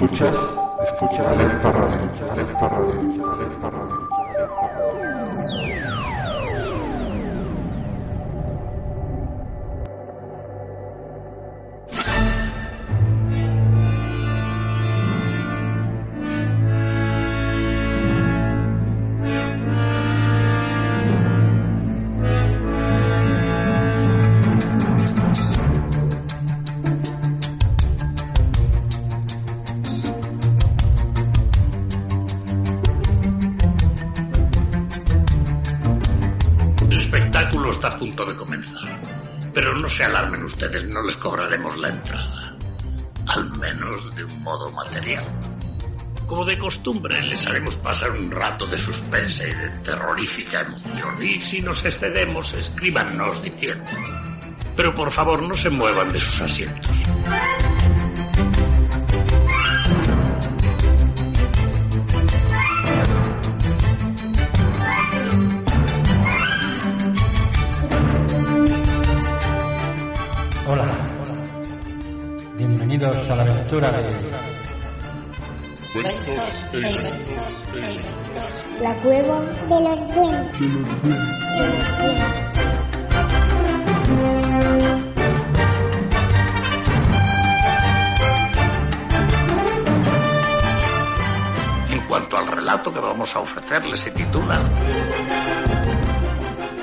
Escuchas, escuchas, alerta radio, alerta radio, alerta radio. Se alarmen ustedes, no les cobraremos la entrada. Al menos de un modo material. Como de costumbre, les haremos pasar un rato de suspense y de terrorífica emoción. Y si nos excedemos, escríbanos diciendo. Pero por favor, no se muevan de sus asientos. Bienvenidos a la aventura de... La cueva de los duendes. En cuanto al relato que vamos a ofrecerles, se titula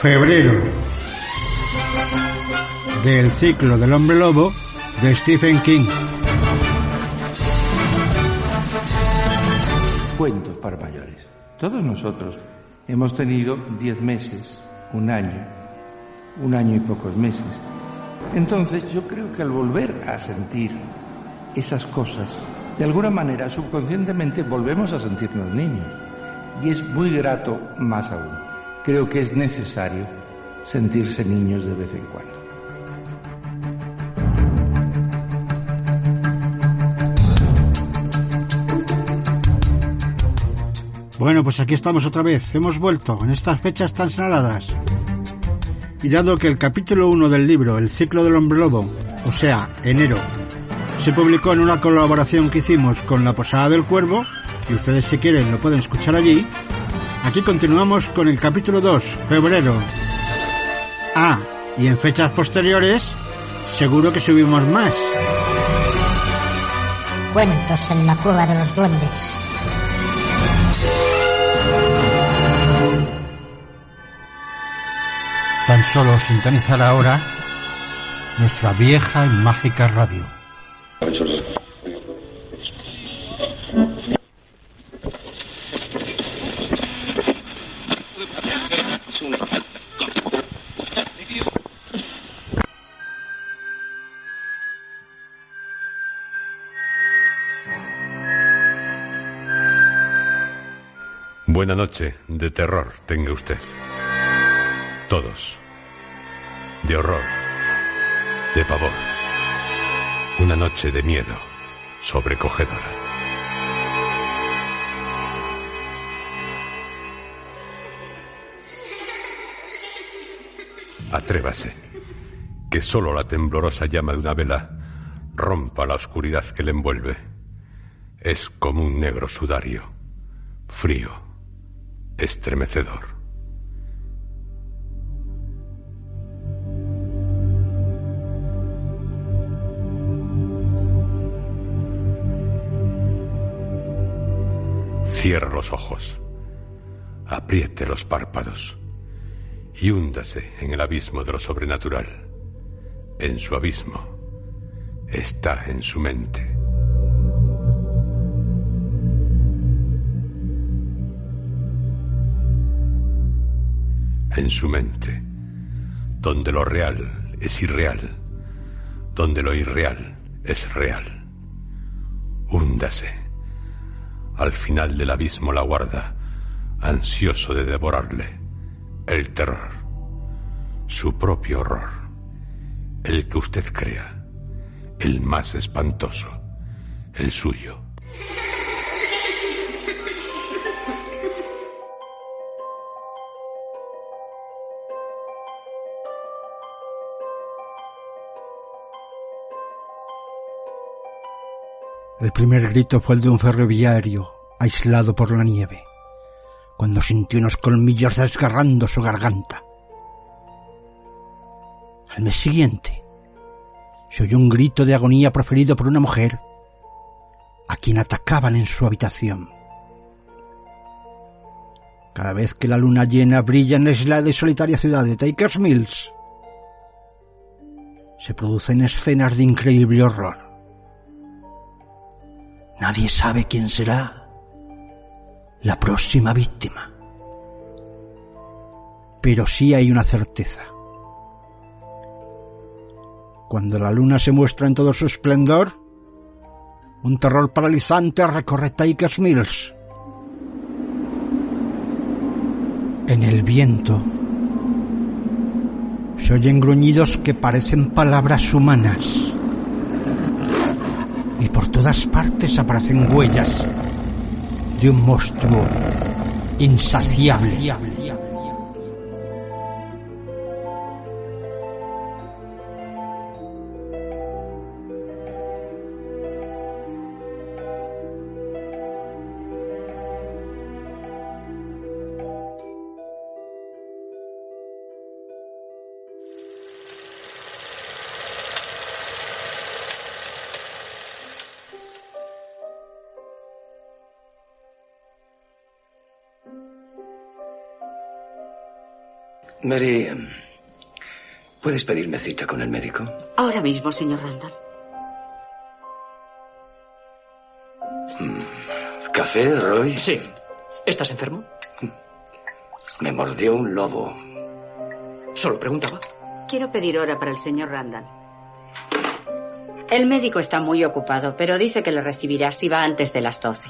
Febrero del ciclo del hombre lobo de Stephen King. Cuentos para mayores. Todos nosotros hemos tenido 10 meses, un año, un año y pocos meses. Entonces yo creo que al volver a sentir esas cosas, de alguna manera subconscientemente volvemos a sentirnos niños. Y es muy grato más aún. Creo que es necesario sentirse niños de vez en cuando. Bueno, pues aquí estamos otra vez. Hemos vuelto en estas fechas tan señaladas. Y dado que el capítulo 1 del libro El ciclo del hombre lobo, o sea, enero, se publicó en una colaboración que hicimos con la Posada del Cuervo, y ustedes si quieren lo pueden escuchar allí, aquí continuamos con el capítulo 2, febrero. Ah, y en fechas posteriores, seguro que subimos más. Cuentos en la cueva de los duendes. Tan solo sintonizar ahora nuestra vieja y mágica radio. Buena noche de terror tenga usted. Todos. De horror. De pavor. Una noche de miedo sobrecogedora. Atrévase, que solo la temblorosa llama de una vela rompa la oscuridad que le envuelve. Es como un negro sudario, frío, estremecedor. Cierra los ojos, apriete los párpados y húndase en el abismo de lo sobrenatural. En su abismo está en su mente. En su mente, donde lo real es irreal, donde lo irreal es real. Húndase al final del abismo la guarda, ansioso de devorarle, el terror, su propio horror, el que usted crea, el más espantoso, el suyo. El primer grito fue el de un ferroviario aislado por la nieve, cuando sintió unos colmillos desgarrando su garganta. Al mes siguiente, se oyó un grito de agonía proferido por una mujer a quien atacaban en su habitación. Cada vez que la luna llena brilla en la aislada y solitaria ciudad de Takers Mills, se producen escenas de increíble horror. Nadie sabe quién será la próxima víctima. Pero sí hay una certeza. Cuando la luna se muestra en todo su esplendor, un terror paralizante recorre Takers Mills. En el viento se oyen gruñidos que parecen palabras humanas. Y por todas partes aparecen huellas de un monstruo insaciable. Mary, ¿puedes pedirme cita con el médico? Ahora mismo, señor Randall. ¿Café, Roy? Sí. ¿Estás enfermo? Me mordió un lobo. Solo preguntaba. Quiero pedir hora para el señor Randall. El médico está muy ocupado, pero dice que le recibirá si va antes de las 12.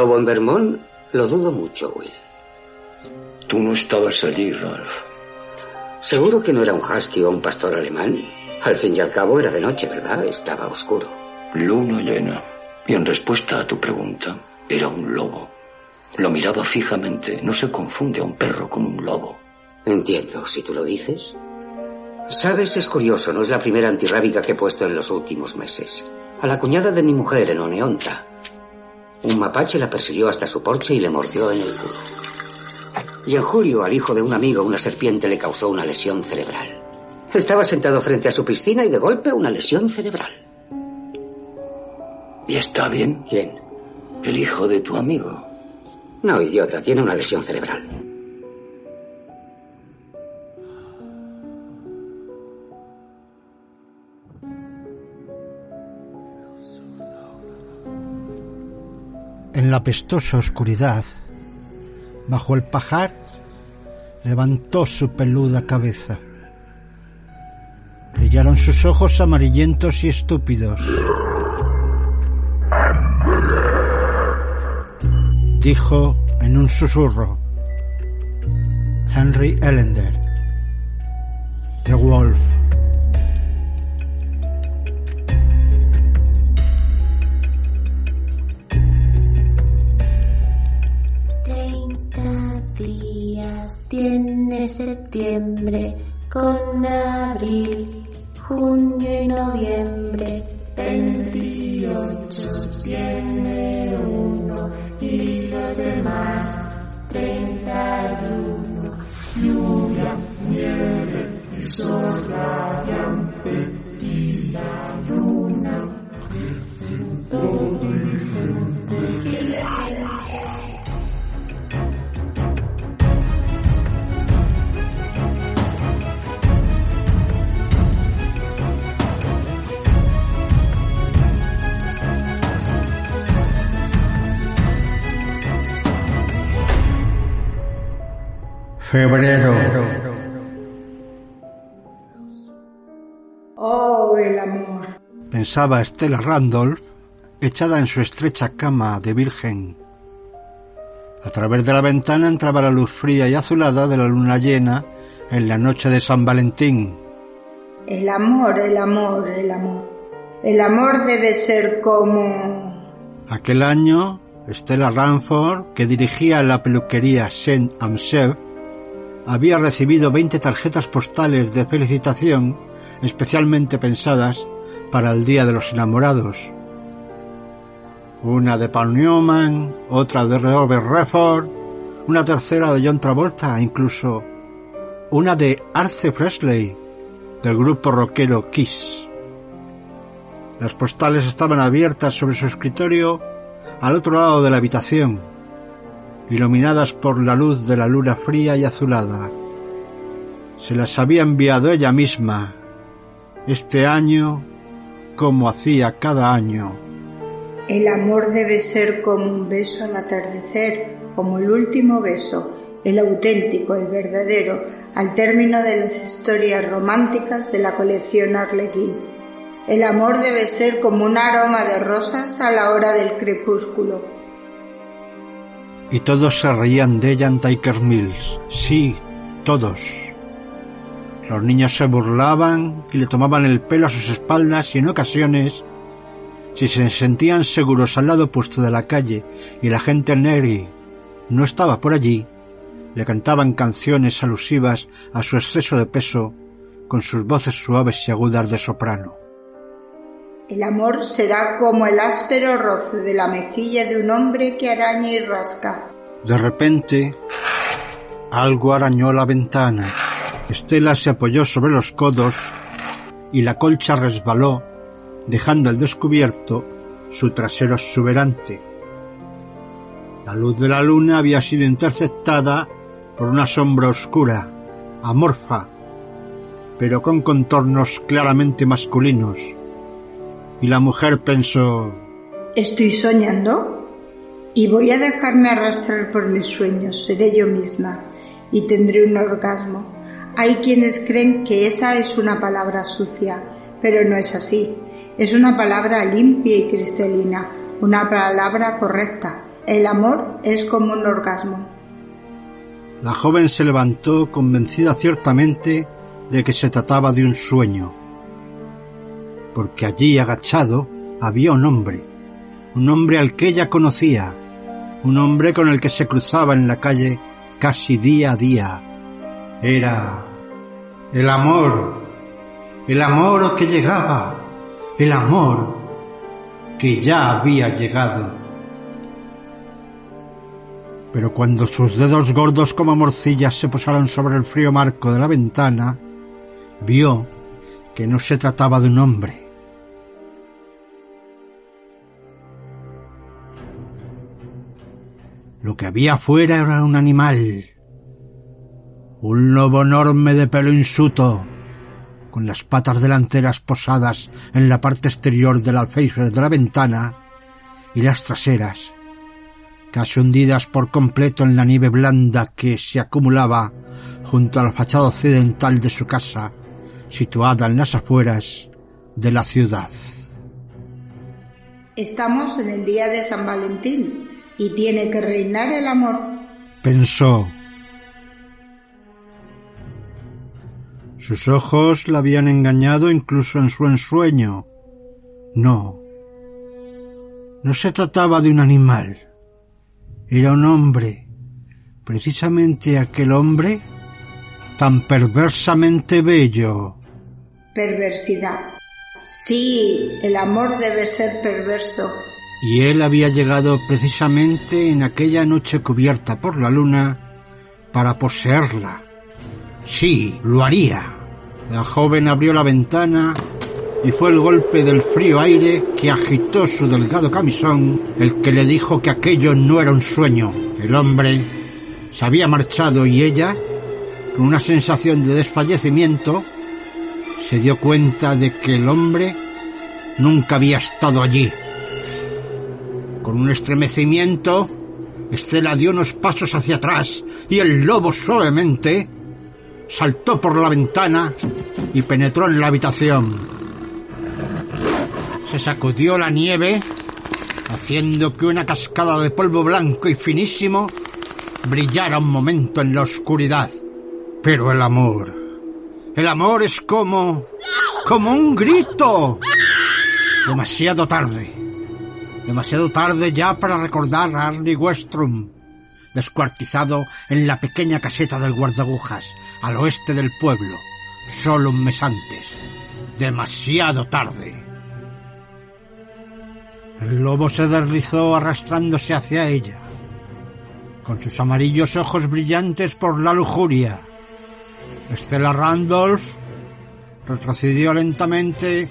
Lobo en Vermont? Lo dudo mucho, Will. Tú no estabas allí, Ralph. Seguro que no era un husky o un pastor alemán. Al fin y al cabo era de noche, ¿verdad? Estaba oscuro. Luna llena. Y en respuesta a tu pregunta, era un lobo. Lo miraba fijamente. No se confunde a un perro con un lobo. Entiendo, si tú lo dices. Sabes, es curioso, no es la primera antirrábica que he puesto en los últimos meses. A la cuñada de mi mujer en Oneonta. Un mapache la persiguió hasta su porche y le mordió en el culo. Y en julio al hijo de un amigo una serpiente le causó una lesión cerebral. Estaba sentado frente a su piscina y de golpe una lesión cerebral. ¿Y está bien? ¿Quién? El hijo de tu amigo. No, idiota, tiene una lesión cerebral. En la pestosa oscuridad, bajo el pajar, levantó su peluda cabeza. Brillaron sus ojos amarillentos y estúpidos. Dijo en un susurro. Henry Ellender. The Wolf. Tiene septiembre con abril, junio y noviembre. Veintiocho tiene uno y los demás treinta y uno. Lluvia, nieve y sol radiante y la Febrero. Oh, el amor. Pensaba Stella Randolph, echada en su estrecha cama de virgen, A través de la ventana entraba la luz fría y azulada de la luna llena en la noche de San Valentín. El amor, el amor, el amor. El amor debe ser como... Aquel año, Stella Ranford, que dirigía la peluquería Saint Amsel, había recibido 20 tarjetas postales de felicitación especialmente pensadas para el Día de los Enamorados. Una de Paul Newman, otra de Robert Redford, una tercera de John Travolta, incluso una de Arce Presley, del grupo rockero Kiss. Las postales estaban abiertas sobre su escritorio al otro lado de la habitación, iluminadas por la luz de la luna fría y azulada. Se las había enviado ella misma, este año como hacía cada año. El amor debe ser como un beso al atardecer, como el último beso, el auténtico, el verdadero, al término de las historias románticas de la colección Arlequín. El amor debe ser como un aroma de rosas a la hora del crepúsculo. Y todos se reían de ella en Tiker Mills. Sí, todos. Los niños se burlaban y le tomaban el pelo a sus espaldas y en ocasiones, si se sentían seguros al lado opuesto de la calle y la gente Neri no estaba por allí, le cantaban canciones alusivas a su exceso de peso con sus voces suaves y agudas de soprano. El amor será como el áspero roce de la mejilla de un hombre que araña y rasca. De repente, algo arañó la ventana. Estela se apoyó sobre los codos y la colcha resbaló, dejando al descubierto su trasero exuberante. La luz de la luna había sido interceptada por una sombra oscura, amorfa, pero con contornos claramente masculinos. Y la mujer pensó ¿Estoy soñando? Y voy a dejarme arrastrar por mis sueños, seré yo misma y tendré un orgasmo. Hay quienes creen que esa es una palabra sucia, pero no es así. Es una palabra limpia y cristalina, una palabra correcta. El amor es como un orgasmo. La joven se levantó convencida ciertamente de que se trataba de un sueño, porque allí agachado había un hombre, un hombre al que ella conocía, un hombre con el que se cruzaba en la calle casi día a día. Era el amor, el amor que llegaba, el amor que ya había llegado. Pero cuando sus dedos gordos como morcillas se posaron sobre el frío marco de la ventana, vio que no se trataba de un hombre. Lo que había afuera era un animal, un lobo enorme de pelo insuto, con las patas delanteras posadas en la parte exterior del alféizar de la ventana y las traseras, casi hundidas por completo en la nieve blanda que se acumulaba junto a la fachada occidental de su casa, situada en las afueras de la ciudad. Estamos en el día de San Valentín y tiene que reinar el amor. Pensó. Sus ojos la habían engañado incluso en su ensueño. No. No se trataba de un animal. Era un hombre. Precisamente aquel hombre tan perversamente bello. Perversidad. Sí, el amor debe ser perverso. Y él había llegado precisamente en aquella noche cubierta por la luna para poseerla. Sí, lo haría. La joven abrió la ventana y fue el golpe del frío aire que agitó su delgado camisón el que le dijo que aquello no era un sueño. El hombre se había marchado y ella, con una sensación de desfallecimiento, se dio cuenta de que el hombre nunca había estado allí. Con un estremecimiento, Estela dio unos pasos hacia atrás y el lobo suavemente saltó por la ventana y penetró en la habitación. Se sacudió la nieve, haciendo que una cascada de polvo blanco y finísimo brillara un momento en la oscuridad. Pero el amor, el amor es como, como un grito. Demasiado tarde. Demasiado tarde ya para recordar a Arnie Westrom, descuartizado en la pequeña caseta del guardagujas, al oeste del pueblo, solo un mes antes. Demasiado tarde. El lobo se deslizó arrastrándose hacia ella, con sus amarillos ojos brillantes por la lujuria. Estela Randolph retrocedió lentamente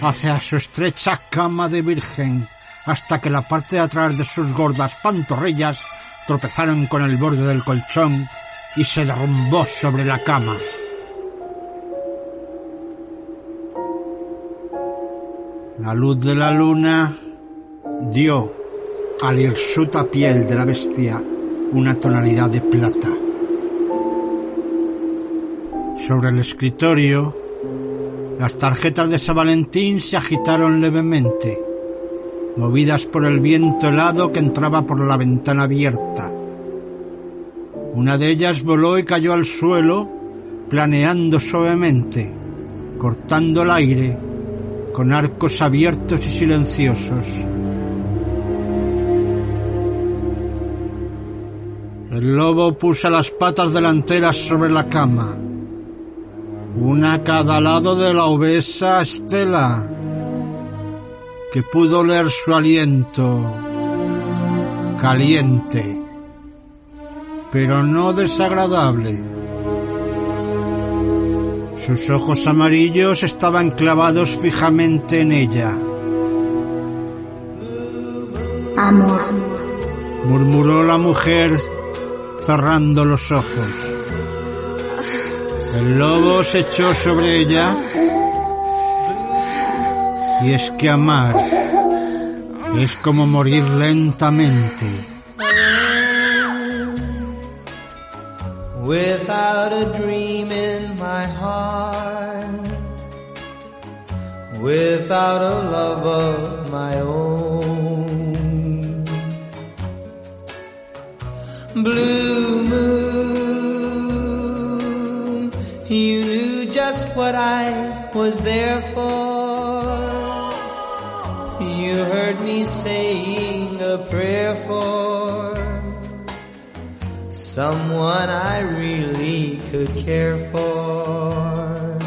hacia su estrecha cama de virgen hasta que la parte de atrás de sus gordas pantorrillas tropezaron con el borde del colchón y se derrumbó sobre la cama. La luz de la luna dio a la hirsuta piel de la bestia una tonalidad de plata. Sobre el escritorio, las tarjetas de San Valentín se agitaron levemente, movidas por el viento helado que entraba por la ventana abierta. Una de ellas voló y cayó al suelo, planeando suavemente, cortando el aire, con arcos abiertos y silenciosos. El lobo puso las patas delanteras sobre la cama, una a cada lado de la obesa Estela, que pudo oler su aliento caliente, pero no desagradable. Sus ojos amarillos estaban clavados fijamente en ella. Amor. Murmuró la mujer cerrando los ojos. El lobo se echó sobre ella. Y es que amar es como morir lentamente. Without a dream in my heart, without a love of my own. You knew just what I was there for. You heard me saying a prayer for someone I really could care for.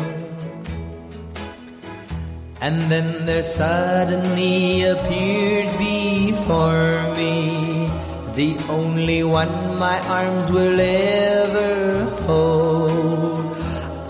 And then there suddenly appeared before me the only one my arms will ever hold.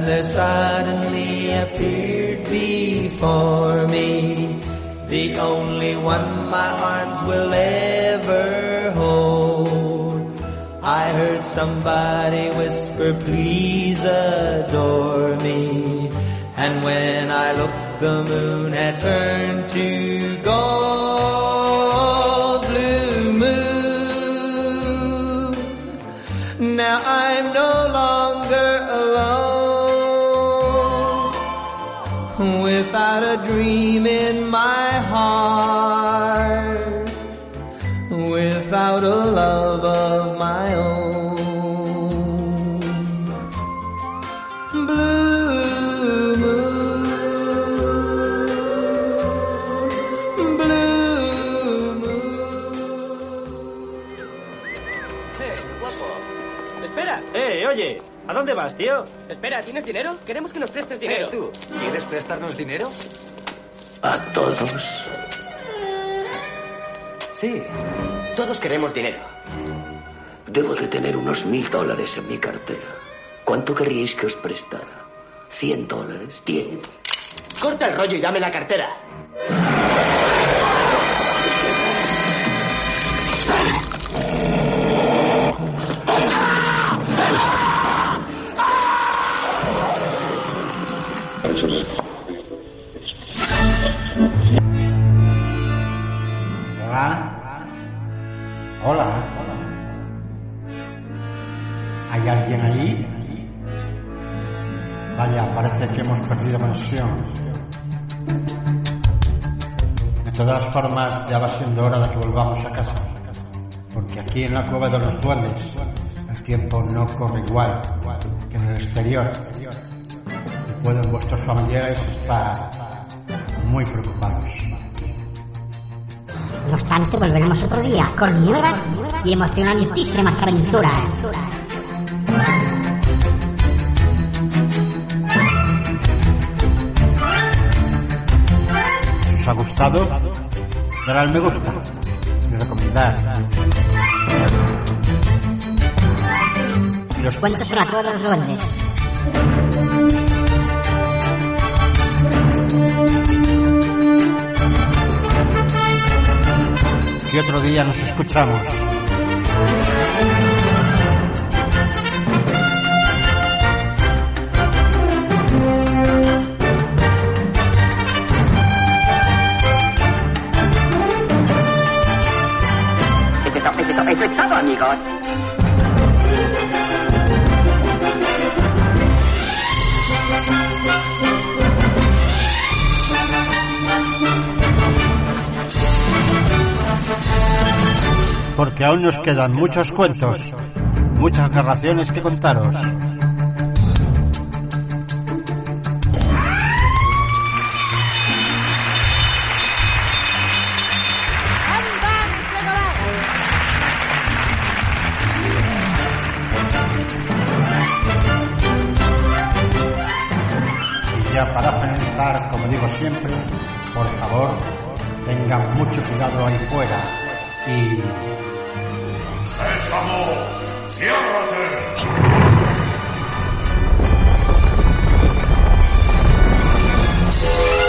And there suddenly appeared before me the only one my arms will ever hold. I heard somebody whisper, please adore me. And when I looked, the moon had turned to gold. Blue moon. Now I'm without a dream in my heart, without a love of my own. Espera. Eh, oye. ¿A dónde vas, tío? Espera, ¿tienes dinero? Queremos que nos prestes dinero. Eh, tú, ¿quieres prestarnos dinero? ¿A todos? Sí. Todos queremos dinero. Debo de tener unos mil dólares en mi cartera. ¿Cuánto querríais que os prestara? ¿Cien dólares? ¿Diez? Corta el rollo y dame la cartera. Vaya, parece que hemos perdido conexión. De todas formas, ya va siendo hora de que volvamos a casa. Porque aquí en la cueva de los duendes, el tiempo no corre igual que en el exterior. Y pueden vuestros familiares estar muy preocupados. No obstante, volveremos otro día con nuevas y emocionantísimas aventuras. Gustado, dar al me gusta y recomendar. Los cuentos cueva de los duendes. Que otro día nos escuchamos. Porque aún nos quedan muchos cuentos, muchas narraciones que contaros. para finalizar, como digo siempre, por favor, tengan mucho cuidado ahí fuera y... ¡Sésamo, ciérrate! Yeah.